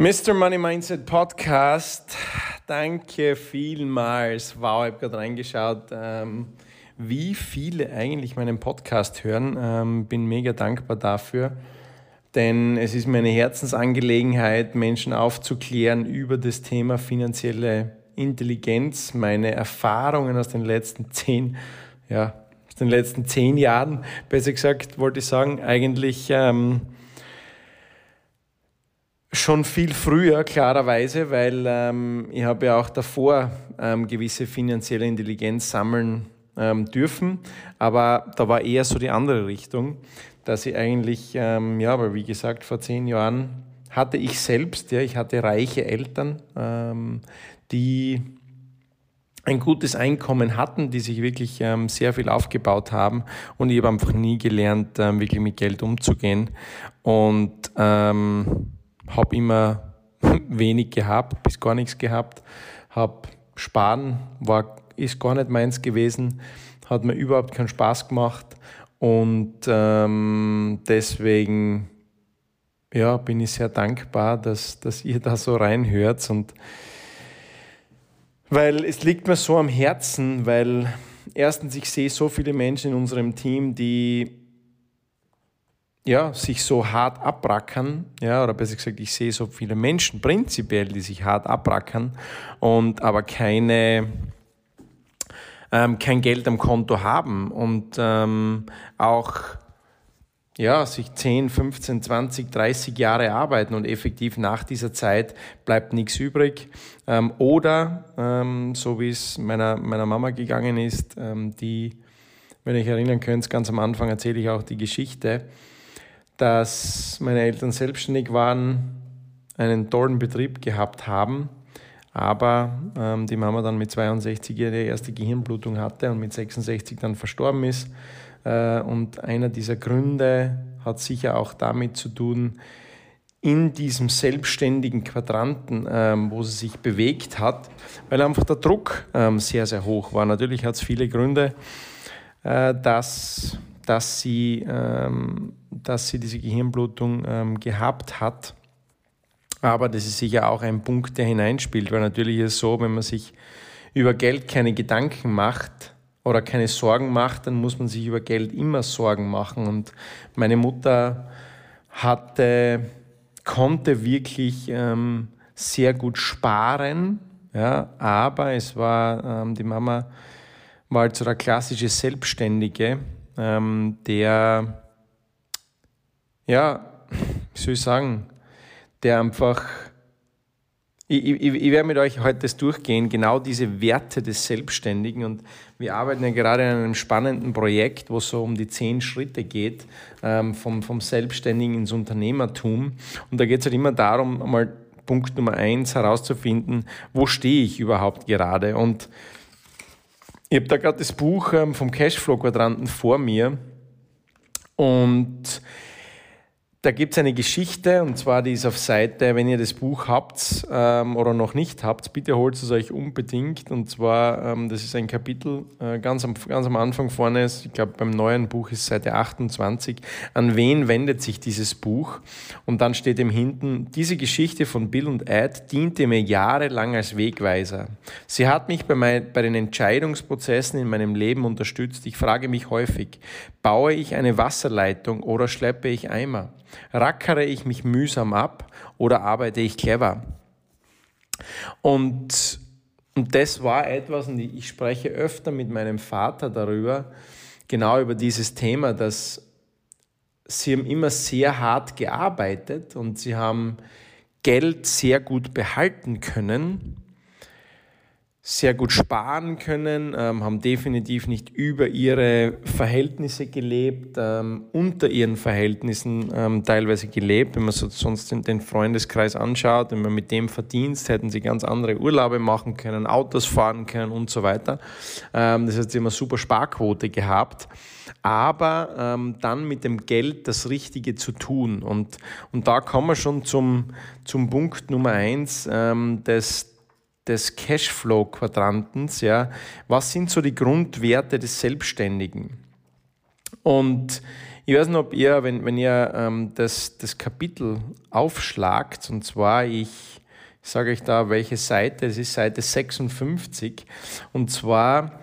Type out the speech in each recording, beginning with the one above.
Mr. Money Mindset Podcast, danke vielmals. Wow, ich habe gerade reingeschaut, ähm, wie viele eigentlich meinen Podcast hören. Ähm, bin mega dankbar dafür, denn es ist mir eine Herzensangelegenheit, Menschen aufzuklären über das Thema finanzielle Intelligenz, meine Erfahrungen aus den letzten zehn, ja, aus den letzten zehn Jahren, besser gesagt, wollte ich sagen, eigentlich. Ähm, Schon viel früher, klarerweise, weil ähm, ich habe ja auch davor ähm, gewisse finanzielle Intelligenz sammeln ähm, dürfen, aber da war eher so die andere Richtung, dass ich eigentlich, ähm, ja, aber wie gesagt, vor zehn Jahren hatte ich selbst, ja, ich hatte reiche Eltern, ähm, die ein gutes Einkommen hatten, die sich wirklich ähm, sehr viel aufgebaut haben. Und ich habe einfach nie gelernt, ähm, wirklich mit Geld umzugehen. Und ähm, habe immer wenig gehabt, bis gar nichts gehabt, habe Sparen, war, ist gar nicht meins gewesen, hat mir überhaupt keinen Spaß gemacht. Und ähm, deswegen ja, bin ich sehr dankbar, dass, dass ihr da so reinhört und weil es liegt mir so am Herzen, weil erstens ich sehe so viele Menschen in unserem Team, die ja, sich so hart abrackern, ja, oder besser gesagt, ich sehe so viele Menschen prinzipiell, die sich hart abrackern und aber keine, ähm, kein Geld am Konto haben und ähm, auch ja, sich 10, 15, 20, 30 Jahre arbeiten und effektiv nach dieser Zeit bleibt nichts übrig. Ähm, oder, ähm, so wie es meiner, meiner Mama gegangen ist, ähm, die, wenn euch erinnern könnt, ganz am Anfang erzähle ich auch die Geschichte, dass meine Eltern selbstständig waren, einen tollen Betrieb gehabt haben, aber ähm, die Mama dann mit 62 ihre erste Gehirnblutung hatte und mit 66 dann verstorben ist. Äh, und einer dieser Gründe hat sicher auch damit zu tun, in diesem selbstständigen Quadranten, ähm, wo sie sich bewegt hat, weil einfach der Druck ähm, sehr, sehr hoch war. Natürlich hat es viele Gründe, äh, dass dass sie, ähm, dass sie diese Gehirnblutung ähm, gehabt hat. Aber das ist sicher auch ein Punkt, der hineinspielt, weil natürlich ist es so, wenn man sich über Geld keine Gedanken macht oder keine Sorgen macht, dann muss man sich über Geld immer Sorgen machen. Und meine Mutter hatte, konnte wirklich ähm, sehr gut sparen, ja, aber es war, ähm, die Mama war halt so der klassische Selbstständige, ähm, der, ja, wie soll ich sagen, der einfach, ich, ich, ich werde mit euch heute das durchgehen, genau diese Werte des Selbstständigen. Und wir arbeiten ja gerade an einem spannenden Projekt, wo es so um die zehn Schritte geht, ähm, vom, vom Selbstständigen ins Unternehmertum. Und da geht es halt immer darum, einmal Punkt Nummer eins herauszufinden, wo stehe ich überhaupt gerade? Und ich habe da gerade das Buch ähm, vom Cashflow-Quadranten vor mir. Und da gibt es eine Geschichte und zwar die ist auf Seite, wenn ihr das Buch habt ähm, oder noch nicht habt, bitte holt es euch unbedingt. Und zwar, ähm, das ist ein Kapitel äh, ganz, am, ganz am Anfang vorne, ist, ich glaube beim neuen Buch ist Seite 28. An wen wendet sich dieses Buch? Und dann steht im hinten, diese Geschichte von Bill und Ed diente mir jahrelang als Wegweiser. Sie hat mich bei, mein, bei den Entscheidungsprozessen in meinem Leben unterstützt. Ich frage mich häufig, baue ich eine Wasserleitung oder schleppe ich Eimer? Rackere ich mich mühsam ab oder arbeite ich clever? Und, und das war etwas, und ich spreche öfter mit meinem Vater darüber, genau über dieses Thema, dass sie haben immer sehr hart gearbeitet und sie haben Geld sehr gut behalten können sehr gut sparen können, ähm, haben definitiv nicht über ihre Verhältnisse gelebt, ähm, unter ihren Verhältnissen ähm, teilweise gelebt. Wenn man so, sonst den Freundeskreis anschaut, wenn man mit dem verdient, hätten sie ganz andere Urlaube machen können, Autos fahren können und so weiter. Ähm, das heißt, sie eine super Sparquote gehabt. Aber ähm, dann mit dem Geld das Richtige zu tun. Und, und da kommen wir schon zum, zum Punkt Nummer eins, ähm, des, des Cashflow-Quadrantens, ja, was sind so die Grundwerte des Selbstständigen? Und Ich weiß nicht, ob ihr, wenn, wenn ihr ähm, das, das Kapitel aufschlagt, und zwar, ich sage euch da, welche Seite, es ist Seite 56, und zwar,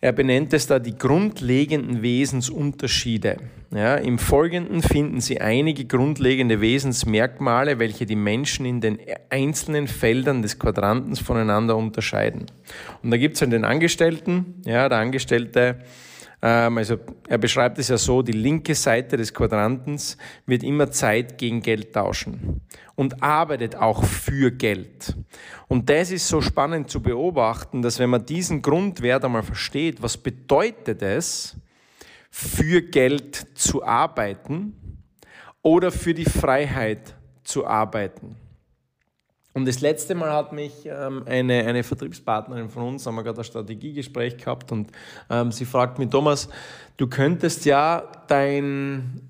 er benennt es da die grundlegenden Wesensunterschiede. Ja, Im Folgenden finden Sie einige grundlegende Wesensmerkmale, welche die Menschen in den einzelnen Feldern des Quadrantens voneinander unterscheiden. Und da gibt es den Angestellten, ja, der Angestellte also er beschreibt es ja so, die linke Seite des Quadrantens wird immer Zeit gegen Geld tauschen und arbeitet auch für Geld. Und das ist so spannend zu beobachten, dass wenn man diesen Grundwert einmal versteht, was bedeutet es, für Geld zu arbeiten oder für die Freiheit zu arbeiten. Und das letzte Mal hat mich ähm, eine, eine Vertriebspartnerin von uns, haben wir gerade ein Strategiegespräch gehabt und ähm, sie fragt mich, Thomas, du könntest ja dein,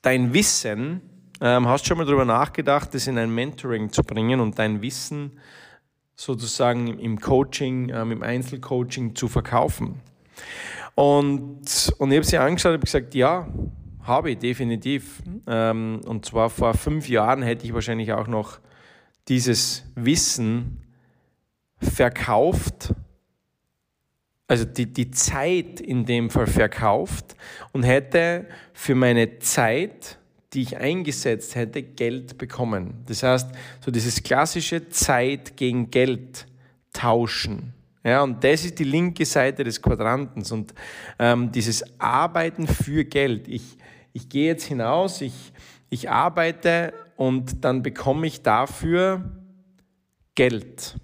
dein Wissen, ähm, hast schon mal darüber nachgedacht, das in ein Mentoring zu bringen und dein Wissen sozusagen im Coaching, ähm, im Einzelcoaching zu verkaufen. Und, und ich habe sie angeschaut und habe gesagt, ja, habe ich definitiv. Ähm, und zwar vor fünf Jahren hätte ich wahrscheinlich auch noch dieses Wissen verkauft, also die, die Zeit in dem Fall verkauft und hätte für meine Zeit, die ich eingesetzt hätte, Geld bekommen. Das heißt, so dieses klassische Zeit gegen Geld tauschen. Ja, und das ist die linke Seite des Quadrantens und ähm, dieses Arbeiten für Geld. Ich, ich gehe jetzt hinaus, ich, ich arbeite und dann bekomme ich dafür Geld.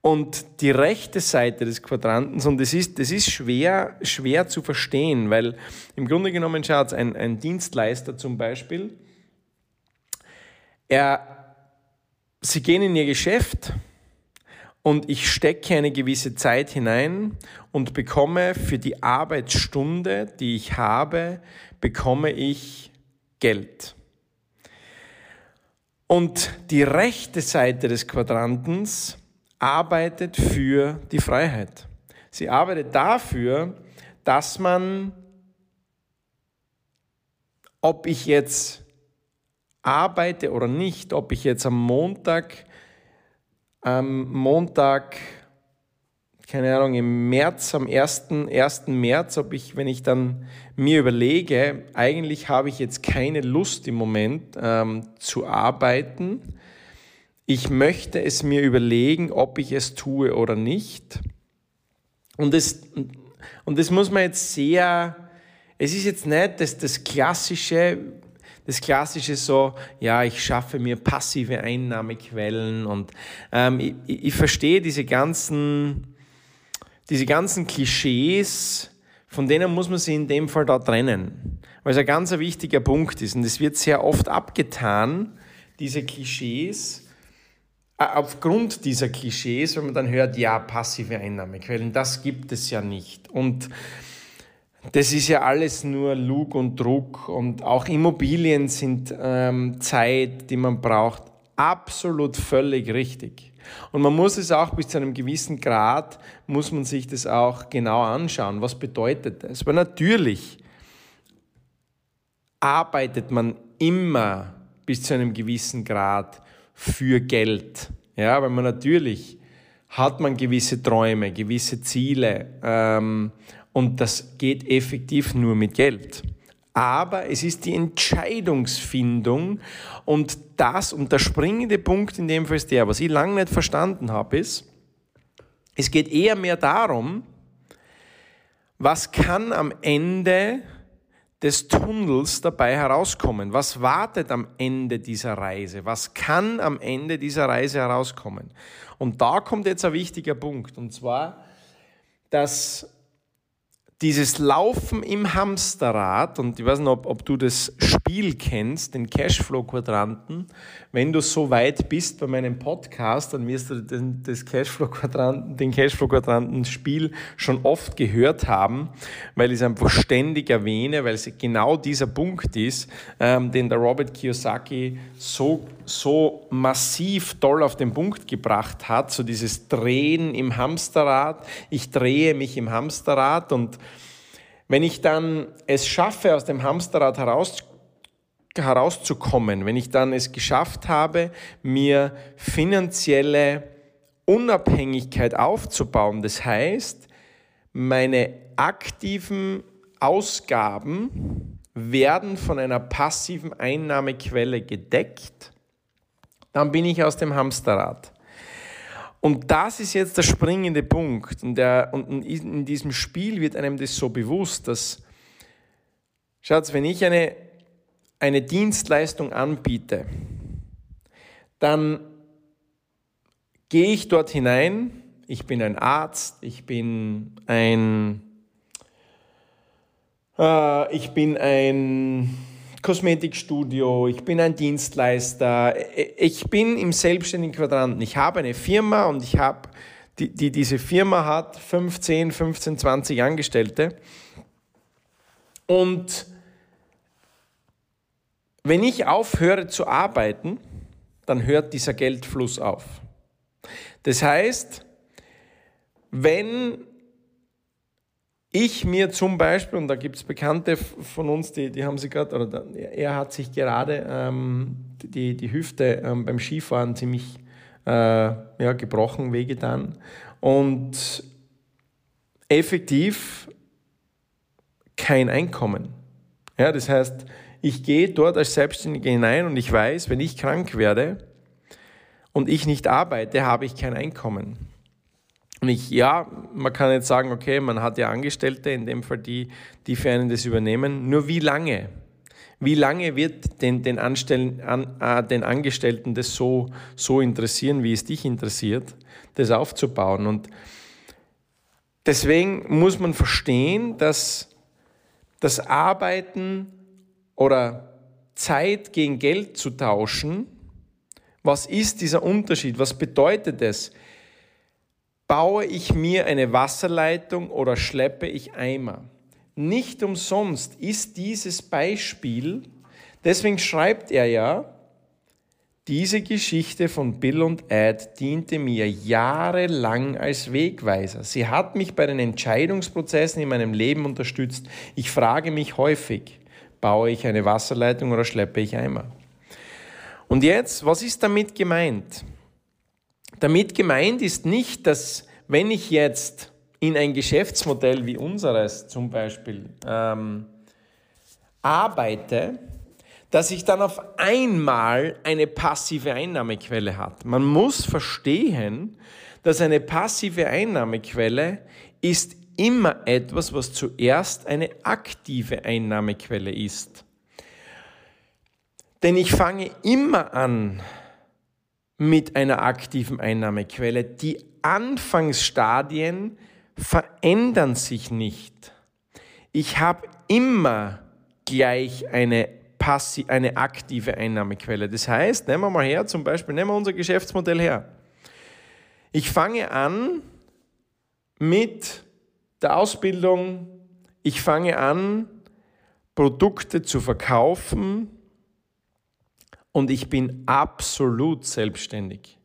Und die rechte Seite des Quadrantens, und das ist, das ist schwer, schwer zu verstehen, weil im Grunde genommen schaut ein, ein Dienstleister zum Beispiel, er, sie gehen in ihr Geschäft und ich stecke eine gewisse Zeit hinein und bekomme für die Arbeitsstunde, die ich habe, bekomme ich Geld. Und die rechte Seite des Quadrantens arbeitet für die Freiheit. Sie arbeitet dafür, dass man, ob ich jetzt arbeite oder nicht, ob ich jetzt am Montag, am Montag keine Ahnung, im März, am 1. 1. März, ob ich, wenn ich dann mir überlege, eigentlich habe ich jetzt keine Lust im Moment ähm, zu arbeiten. Ich möchte es mir überlegen, ob ich es tue oder nicht. Und das, und das muss man jetzt sehr, es ist jetzt nicht das, das klassische, das klassische so, ja, ich schaffe mir passive Einnahmequellen und ähm, ich, ich verstehe diese ganzen, diese ganzen Klischees, von denen muss man sich in dem Fall da trennen, weil es ein ganz wichtiger Punkt ist und es wird sehr oft abgetan, diese Klischees, äh, aufgrund dieser Klischees, wenn man dann hört, ja, passive Einnahmequellen, das gibt es ja nicht und das ist ja alles nur Lug und Druck und auch Immobilien sind ähm, Zeit, die man braucht. Absolut völlig richtig. Und man muss es auch bis zu einem gewissen Grad, muss man sich das auch genau anschauen. Was bedeutet das? Weil natürlich arbeitet man immer bis zu einem gewissen Grad für Geld. Ja, weil man natürlich hat man gewisse Träume, gewisse Ziele ähm, und das geht effektiv nur mit Geld aber es ist die Entscheidungsfindung und das, und der springende Punkt in dem Fall ist der, was ich lange nicht verstanden habe, ist, es geht eher mehr darum, was kann am Ende des Tunnels dabei herauskommen? Was wartet am Ende dieser Reise? Was kann am Ende dieser Reise herauskommen? Und da kommt jetzt ein wichtiger Punkt, und zwar, dass dieses Laufen im Hamsterrad, und ich weiß nicht, ob, ob du das Spiel kennst, den Cashflow-Quadranten. Wenn du so weit bist bei meinem Podcast, dann wirst du den, Cashflow-Quadranten, den Cashflow-Quadranten-Spiel schon oft gehört haben, weil ich es einfach ständig erwähne, weil es genau dieser Punkt ist, ähm, den der Robert Kiyosaki so, so massiv toll auf den Punkt gebracht hat, so dieses Drehen im Hamsterrad. Ich drehe mich im Hamsterrad und Wenn ich dann es schaffe, aus dem Hamsterrad heraus, herauszukommen, wenn ich dann es geschafft habe, mir finanzielle Unabhängigkeit aufzubauen, das heißt, meine aktiven Ausgaben werden von einer passiven Einnahmequelle gedeckt, dann bin ich aus dem Hamsterrad. Und das ist jetzt der springende Punkt. Und, der, und in diesem Spiel wird einem das so bewusst, dass, Schatz, wenn ich eine, eine Dienstleistung anbiete, dann gehe ich dort hinein, ich bin ein Arzt, ich bin ein, äh, ich bin ein Kosmetikstudio, ich bin ein Dienstleister, ich bin im selbstständigen Quadranten. Ich habe eine Firma und ich habe, die, die diese Firma hat 15, 15, 20 Angestellte. Und wenn ich aufhöre zu arbeiten, dann hört dieser Geldfluss auf. Das heißt, wenn ich mir zum Beispiel, und da gibt es Bekannte von uns, die, die haben sich gerade, oder er hat sich gerade ähm, die, die Hüfte ähm, beim Skifahren ziemlich äh, ja, gebrochen, wehgetan. Und effektiv kein Einkommen. Ja, das heißt, ich gehe dort als Selbstständiger hinein und ich weiß, wenn ich krank werde und ich nicht arbeite, habe ich kein Einkommen. Und ich, ja, man kann jetzt sagen, okay, man hat ja Angestellte, in dem Fall die, die für einen das übernehmen. Nur wie lange? Wie lange wird den, den, Anstellen, an, äh, den Angestellten das so, so interessieren, wie es dich interessiert, das aufzubauen? Und deswegen muss man verstehen, dass das Arbeiten oder Zeit gegen Geld zu tauschen, was ist dieser Unterschied? Was bedeutet es? Baue ich mir eine Wasserleitung oder schleppe ich Eimer. Nicht umsonst ist dieses Beispiel, deswegen schreibt er ja, diese Geschichte von Bill und Ed diente mir jahrelang als Wegweiser. Sie hat mich bei den Entscheidungsprozessen in meinem Leben unterstützt. Ich frage mich häufig, baue ich eine Wasserleitung oder schleppe ich Eimer? Und jetzt, was ist damit gemeint? Damit gemeint ist nicht, dass wenn ich jetzt in ein Geschäftsmodell wie unseres zum Beispiel ähm, arbeite, dass ich dann auf einmal eine passive Einnahmequelle hat. Man muss verstehen, dass eine passive Einnahmequelle ist immer etwas, was zuerst eine aktive Einnahmequelle ist. Denn ich fange immer an, mit einer aktiven Einnahmequelle. Die Anfangsstadien verändern sich nicht. Ich habe immer gleich eine, passi eine aktive Einnahmequelle. Das heißt, nehmen wir mal her, zum Beispiel, nehmen wir unser Geschäftsmodell her. Ich fange an mit der Ausbildung, ich fange an, Produkte zu verkaufen, und ich bin absolut selbstständig.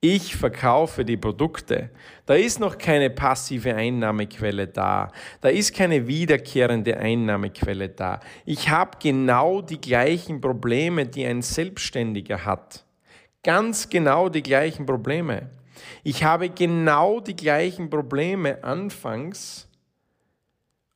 Ich verkaufe die Produkte. Da ist noch keine passive Einnahmequelle da. Da ist keine wiederkehrende Einnahmequelle da. Ich habe genau die gleichen Probleme, die ein Selbstständiger hat. Ganz genau die gleichen Probleme. Ich habe genau die gleichen Probleme anfangs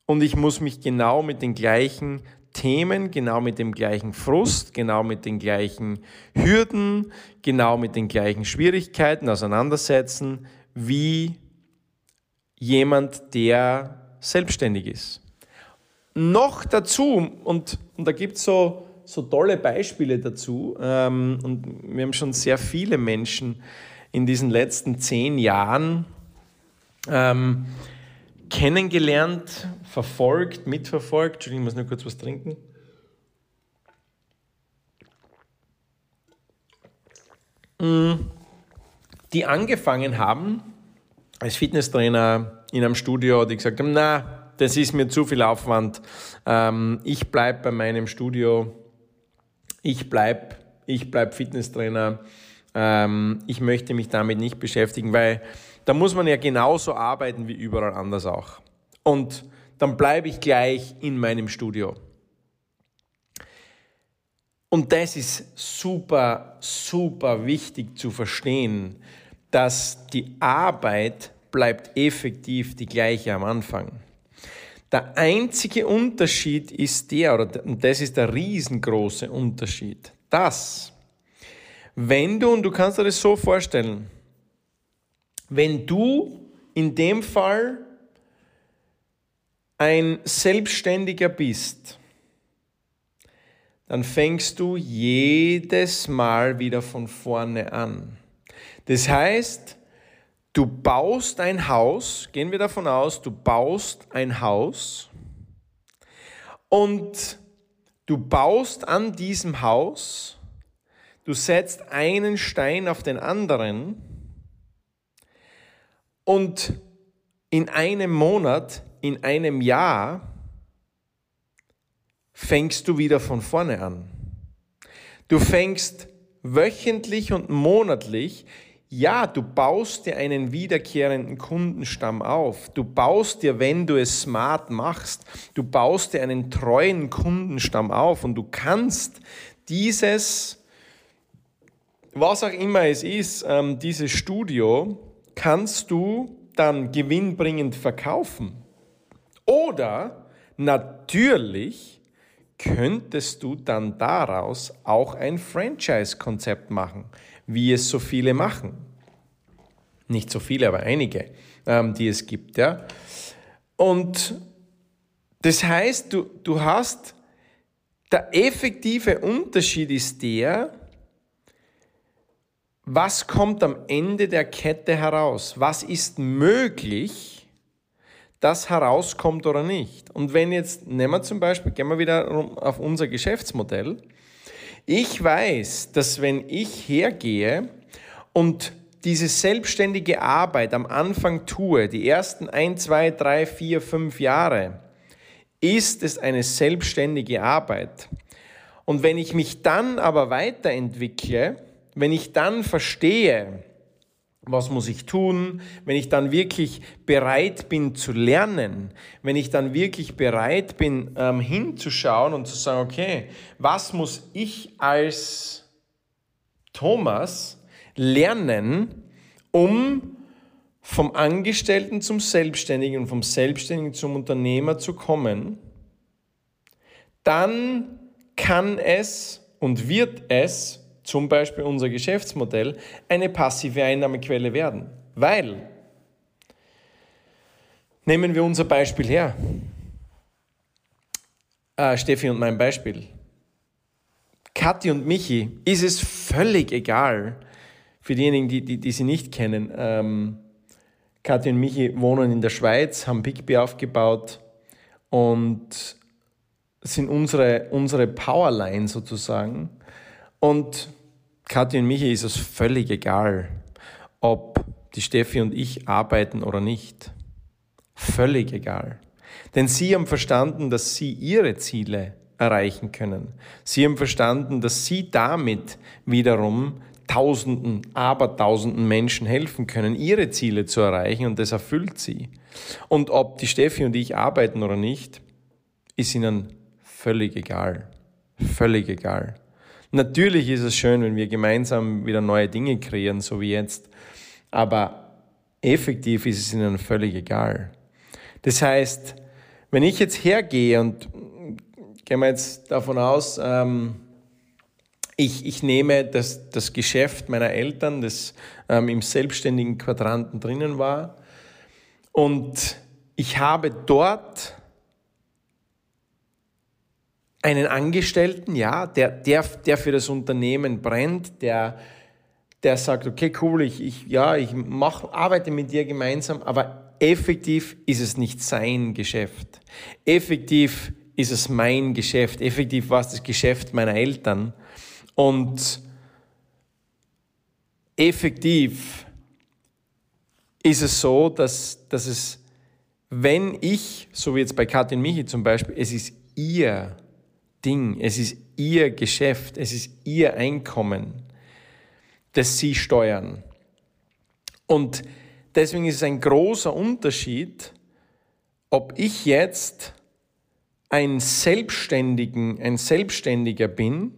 und ich muss mich genau mit den gleichen Themen, genau mit dem gleichen Frust, genau mit den gleichen Hürden, genau mit den gleichen Schwierigkeiten auseinandersetzen, wie jemand, der selbstständig ist. Noch dazu, und, und da gibt es so, so tolle Beispiele dazu, ähm, und wir haben schon sehr viele Menschen in diesen letzten zehn Jahren ähm, kennengelernt, verfolgt, mitverfolgt. Entschuldigung, ich muss nur kurz was trinken. Mm, die angefangen haben als Fitnesstrainer in einem Studio, die gesagt haben, na, das ist mir zu viel Aufwand. Ähm, ich bleibe bei meinem Studio. Ich bleibe ich bleib Fitnesstrainer. Ähm, ich möchte mich damit nicht beschäftigen, weil da muss man ja genauso arbeiten wie überall anders auch. Und dann bleibe ich gleich in meinem Studio. Und das ist super, super wichtig zu verstehen, dass die Arbeit bleibt effektiv die gleiche am Anfang. Der einzige Unterschied ist der, und das ist der riesengroße Unterschied, dass wenn du, und du kannst dir das so vorstellen, wenn du in dem Fall ein Selbstständiger bist, dann fängst du jedes Mal wieder von vorne an. Das heißt, du baust ein Haus, gehen wir davon aus, du baust ein Haus und du baust an diesem Haus, du setzt einen Stein auf den anderen und in einem Monat, in einem Jahr fängst du wieder von vorne an. Du fängst wöchentlich und monatlich, ja, du baust dir einen wiederkehrenden Kundenstamm auf. Du baust dir, wenn du es smart machst, du baust dir einen treuen Kundenstamm auf und du kannst dieses, was auch immer es ist, ähm, dieses Studio, kannst du dann gewinnbringend verkaufen. Oder natürlich könntest du dann daraus auch ein Franchise-Konzept machen, wie es so viele machen. Nicht so viele, aber einige, ähm, die es gibt. Ja? Und das heißt, du, du hast, der effektive Unterschied ist der, was kommt am Ende der Kette heraus? Was ist möglich, das herauskommt oder nicht. Und wenn jetzt, nehmen wir zum Beispiel, gehen wir wieder auf unser Geschäftsmodell. Ich weiß, dass wenn ich hergehe und diese selbstständige Arbeit am Anfang tue, die ersten ein, zwei, drei, vier, fünf Jahre, ist es eine selbstständige Arbeit. Und wenn ich mich dann aber weiterentwickle, wenn ich dann verstehe, was muss ich tun, wenn ich dann wirklich bereit bin zu lernen, wenn ich dann wirklich bereit bin ähm, hinzuschauen und zu sagen, okay, was muss ich als Thomas lernen, um vom Angestellten zum Selbstständigen und vom Selbstständigen zum Unternehmer zu kommen, dann kann es und wird es zum Beispiel unser Geschäftsmodell, eine passive Einnahmequelle werden. Weil, nehmen wir unser Beispiel her. Äh, Steffi und mein Beispiel. Kathi und Michi ist es völlig egal, für diejenigen, die, die, die sie nicht kennen. Ähm, Kathi und Michi wohnen in der Schweiz, haben Bigby aufgebaut und sind unsere, unsere Powerline sozusagen. Und Kathi und Michi ist es völlig egal, ob die Steffi und ich arbeiten oder nicht. Völlig egal. Denn sie haben verstanden, dass sie ihre Ziele erreichen können. Sie haben verstanden, dass sie damit wiederum Tausenden, Abertausenden Menschen helfen können, ihre Ziele zu erreichen und das erfüllt sie. Und ob die Steffi und ich arbeiten oder nicht, ist ihnen völlig egal. Völlig egal. Natürlich ist es schön, wenn wir gemeinsam wieder neue Dinge kreieren, so wie jetzt. Aber effektiv ist es ihnen völlig egal. Das heißt, wenn ich jetzt hergehe und gehen wir jetzt davon aus, ähm, ich, ich nehme das, das Geschäft meiner Eltern, das ähm, im selbstständigen Quadranten drinnen war, und ich habe dort einen Angestellten, ja, der, der, der für das Unternehmen brennt, der, der sagt, okay, cool, ich, ich, ja, ich mach, arbeite mit dir gemeinsam, aber effektiv ist es nicht sein Geschäft. Effektiv ist es mein Geschäft. Effektiv war es das Geschäft meiner Eltern. Und effektiv ist es so, dass, dass es, wenn ich, so wie jetzt bei Katrin Michi zum Beispiel, es ist ihr Ding, es ist ihr Geschäft, es ist ihr Einkommen, das sie steuern. Und deswegen ist es ein großer Unterschied, ob ich jetzt ein, Selbstständigen, ein Selbstständiger bin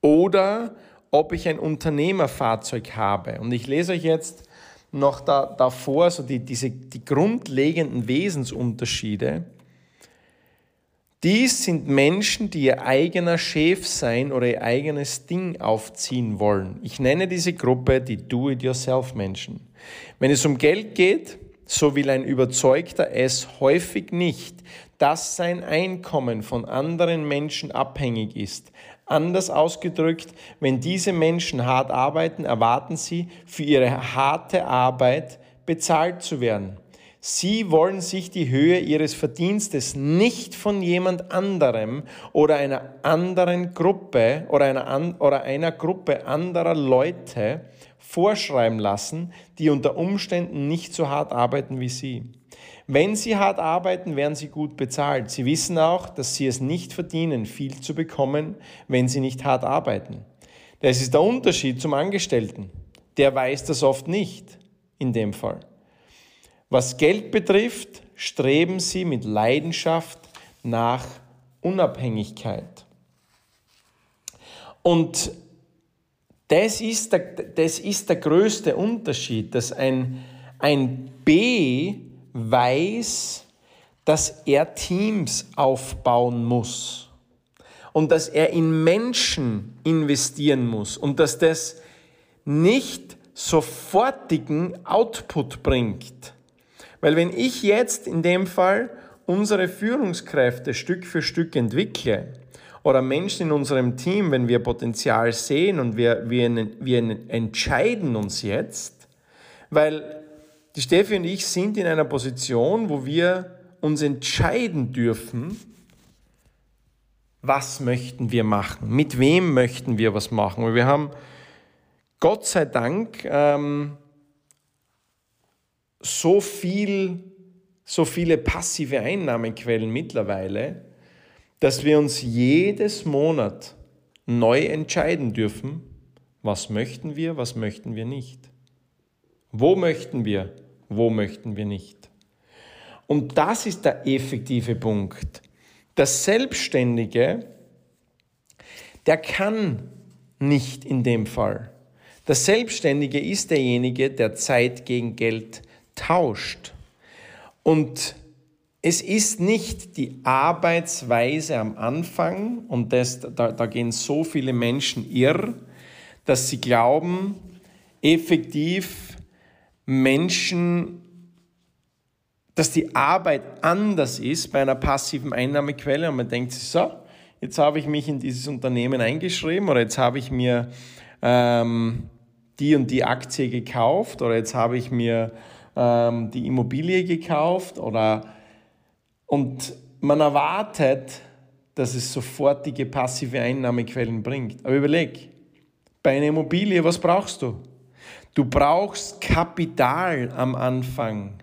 oder ob ich ein Unternehmerfahrzeug habe. Und ich lese euch jetzt noch da, davor so die, diese, die grundlegenden Wesensunterschiede. Dies sind Menschen, die ihr eigener Chef sein oder ihr eigenes Ding aufziehen wollen. Ich nenne diese Gruppe die Do-it-yourself-Menschen. Wenn es um Geld geht, so will ein Überzeugter es häufig nicht, dass sein Einkommen von anderen Menschen abhängig ist. Anders ausgedrückt, wenn diese Menschen hart arbeiten, erwarten sie, für ihre harte Arbeit bezahlt zu werden. Sie wollen sich die Höhe ihres Verdienstes nicht von jemand anderem oder einer anderen Gruppe oder einer, oder einer Gruppe anderer Leute vorschreiben lassen, die unter Umständen nicht so hart arbeiten wie sie. Wenn sie hart arbeiten, werden sie gut bezahlt. Sie wissen auch, dass sie es nicht verdienen, viel zu bekommen, wenn sie nicht hart arbeiten. Das ist der Unterschied zum Angestellten. Der weiß das oft nicht in dem Fall. Was Geld betrifft, streben sie mit Leidenschaft nach Unabhängigkeit. Und das ist der, das ist der größte Unterschied, dass ein, ein B weiß, dass er Teams aufbauen muss und dass er in Menschen investieren muss und dass das nicht sofortigen Output bringt, weil wenn ich jetzt in dem Fall unsere Führungskräfte Stück für Stück entwickle oder Menschen in unserem Team, wenn wir Potenzial sehen und wir, wir, wir entscheiden uns jetzt, weil die Steffi und ich sind in einer Position, wo wir uns entscheiden dürfen, was möchten wir machen, mit wem möchten wir was machen. Und wir haben Gott sei Dank ähm, so viel, so viele passive Einnahmequellen mittlerweile, dass wir uns jedes Monat neu entscheiden dürfen, was möchten wir, was möchten wir nicht. Wo möchten wir, wo möchten wir nicht. Und das ist der effektive Punkt. Der Selbstständige, der kann nicht in dem Fall. Der Selbstständige ist derjenige, der Zeit gegen Geld tauscht. Und es ist nicht die Arbeitsweise am Anfang, und das, da, da gehen so viele Menschen irr, dass sie glauben, effektiv Menschen, dass die Arbeit anders ist bei einer passiven Einnahmequelle und man denkt sich so, jetzt habe ich mich in dieses Unternehmen eingeschrieben oder jetzt habe ich mir ähm, die und die Aktie gekauft oder jetzt habe ich mir ähm, die Immobilie gekauft oder und man erwartet, dass es sofortige passive Einnahmequellen bringt. Aber überleg, bei einer Immobilie, was brauchst du? Du brauchst Kapital am Anfang.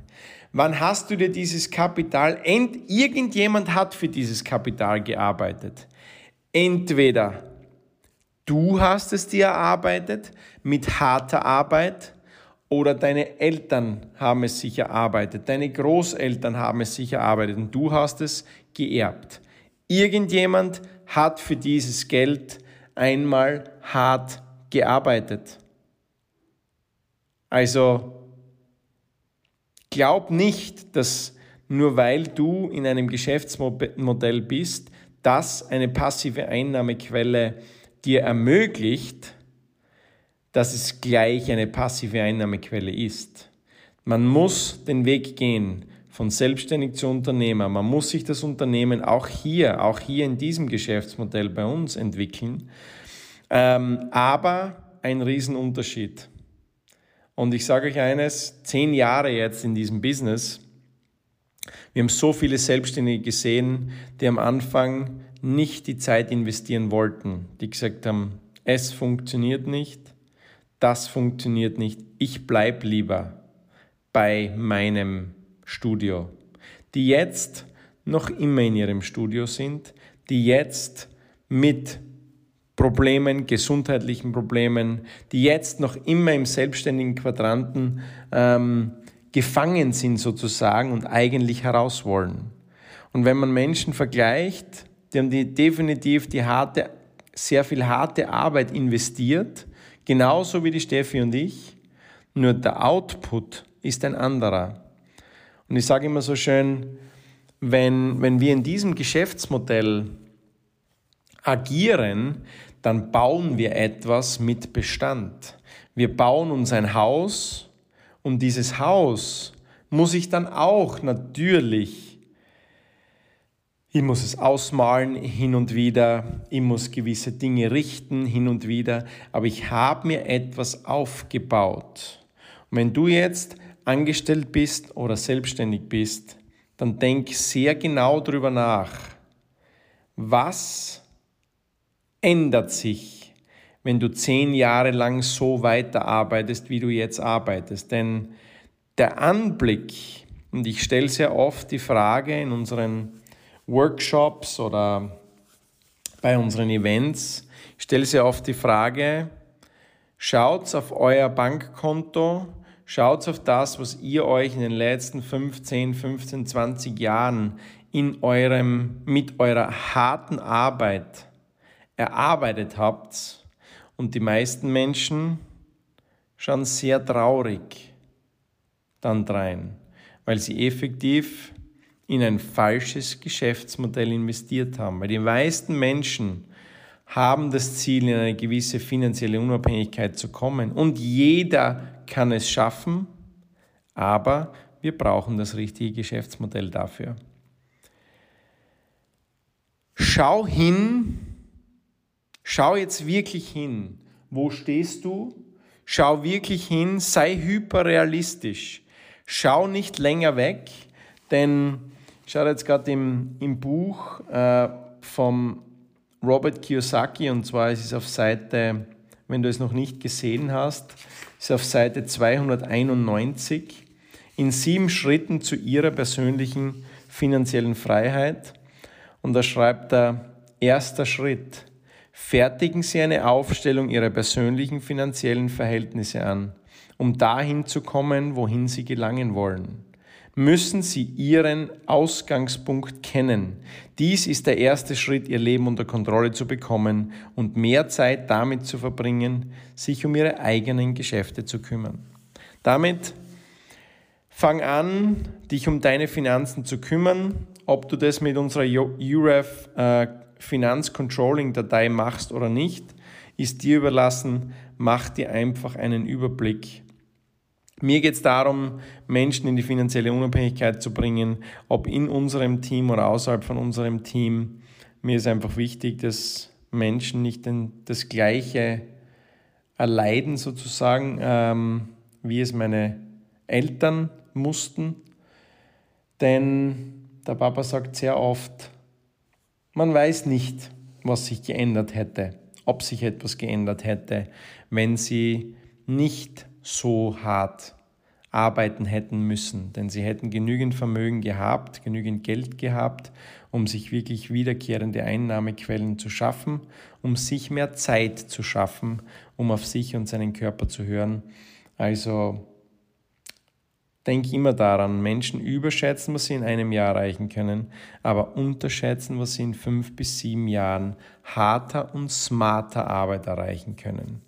Wann hast du dir dieses Kapital? Ent, irgendjemand hat für dieses Kapital gearbeitet. Entweder du hast es dir erarbeitet mit harter Arbeit oder deine Eltern haben es sich erarbeitet, deine Großeltern haben es sich erarbeitet und du hast es geerbt. Irgendjemand hat für dieses Geld einmal hart gearbeitet. Also glaub nicht, dass nur weil du in einem Geschäftsmodell bist, das eine passive Einnahmequelle dir ermöglicht, dass es gleich eine passive Einnahmequelle ist. Man muss den Weg gehen von selbstständig zu Unternehmer. Man muss sich das Unternehmen auch hier, auch hier in diesem Geschäftsmodell bei uns entwickeln. Ähm, aber ein Riesenunterschied. Und ich sage euch eines, zehn Jahre jetzt in diesem Business, wir haben so viele Selbstständige gesehen, die am Anfang nicht die Zeit investieren wollten, die gesagt haben, es funktioniert nicht, das funktioniert nicht, ich bleibe lieber bei meinem Studio, die jetzt noch immer in ihrem Studio sind, die jetzt mit Problemen, gesundheitlichen Problemen, die jetzt noch immer im selbstständigen Quadranten ähm, gefangen sind sozusagen und eigentlich heraus wollen. Und wenn man Menschen vergleicht, die haben die definitiv die harte, sehr viel harte Arbeit investiert, genauso wie die Steffi und ich, nur der Output ist ein anderer. Und ich sage immer so schön, wenn, wenn wir in diesem Geschäftsmodell agieren, dann bauen wir etwas mit Bestand. Wir bauen uns ein Haus und dieses Haus muss ich dann auch natürlich, ich muss es ausmalen hin und wieder, ich muss gewisse Dinge richten hin und wieder, aber ich habe mir etwas aufgebaut. Und wenn du jetzt angestellt bist oder selbstständig bist, dann denk sehr genau darüber nach, was ändert sich, wenn du zehn Jahre lang so weiterarbeitest, wie du jetzt arbeitest. Denn der Anblick, und ich stelle sehr oft die Frage in unseren Workshops oder bei unseren Events, ich stelle sehr oft die Frage, schaut auf euer Bankkonto, schaut auf das, was ihr euch in den letzten 15, 15, 20 Jahren in eurem, mit eurer harten Arbeit erarbeitet habt. Und die meisten Menschen schauen sehr traurig dann drein, weil sie effektiv in ein falsches Geschäftsmodell investiert haben. Weil die meisten Menschen haben das Ziel, in eine gewisse finanzielle Unabhängigkeit zu kommen. Und jeder kann es schaffen, aber wir brauchen das richtige Geschäftsmodell dafür. Schau hin, Schau jetzt wirklich hin. Wo stehst du? Schau wirklich hin, sei hyperrealistisch. Schau nicht länger weg, denn ich schaue jetzt gerade im, im Buch äh, vom Robert Kiyosaki und zwar ist es auf Seite, wenn du es noch nicht gesehen hast, ist auf Seite 291 in sieben Schritten zu ihrer persönlichen finanziellen Freiheit. Und da schreibt er, erster Schritt, fertigen Sie eine Aufstellung Ihrer persönlichen finanziellen Verhältnisse an, um dahin zu kommen, wohin Sie gelangen wollen. Müssen Sie Ihren Ausgangspunkt kennen. Dies ist der erste Schritt, Ihr Leben unter Kontrolle zu bekommen und mehr Zeit damit zu verbringen, sich um Ihre eigenen Geschäfte zu kümmern. Damit fang an, dich um deine Finanzen zu kümmern, ob du das mit unserer UREF äh, Finanzcontrolling-Datei machst oder nicht, ist dir überlassen. Mach dir einfach einen Überblick. Mir geht es darum, Menschen in die finanzielle Unabhängigkeit zu bringen, ob in unserem Team oder außerhalb von unserem Team. Mir ist einfach wichtig, dass Menschen nicht das Gleiche erleiden, sozusagen, ähm, wie es meine Eltern mussten. Denn der Papa sagt sehr oft, man weiß nicht, was sich geändert hätte, ob sich etwas geändert hätte, wenn sie nicht so hart arbeiten hätten müssen, denn sie hätten genügend Vermögen gehabt, genügend Geld gehabt, um sich wirklich wiederkehrende Einnahmequellen zu schaffen, um sich mehr Zeit zu schaffen, um auf sich und seinen Körper zu hören. Also Denk immer daran, Menschen überschätzen, was sie in einem Jahr erreichen können, aber unterschätzen, was sie in fünf bis sieben Jahren harter und smarter Arbeit erreichen können.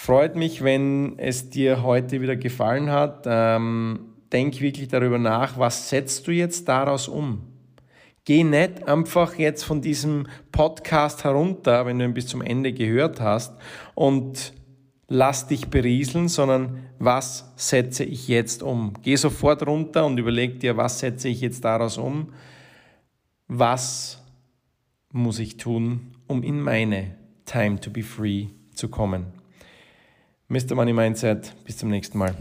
Freut mich, wenn es dir heute wieder gefallen hat. Ähm, denk wirklich darüber nach, was setzt du jetzt daraus um? Geh nicht einfach jetzt von diesem Podcast herunter, wenn du ihn bis zum Ende gehört hast und lass dich berieseln, sondern was setze ich jetzt um? Geh sofort runter und überleg dir, was setze ich jetzt daraus um? Was muss ich tun, um in meine Time to be Free zu kommen? Mr. Money Mindset, bis zum nächsten Mal.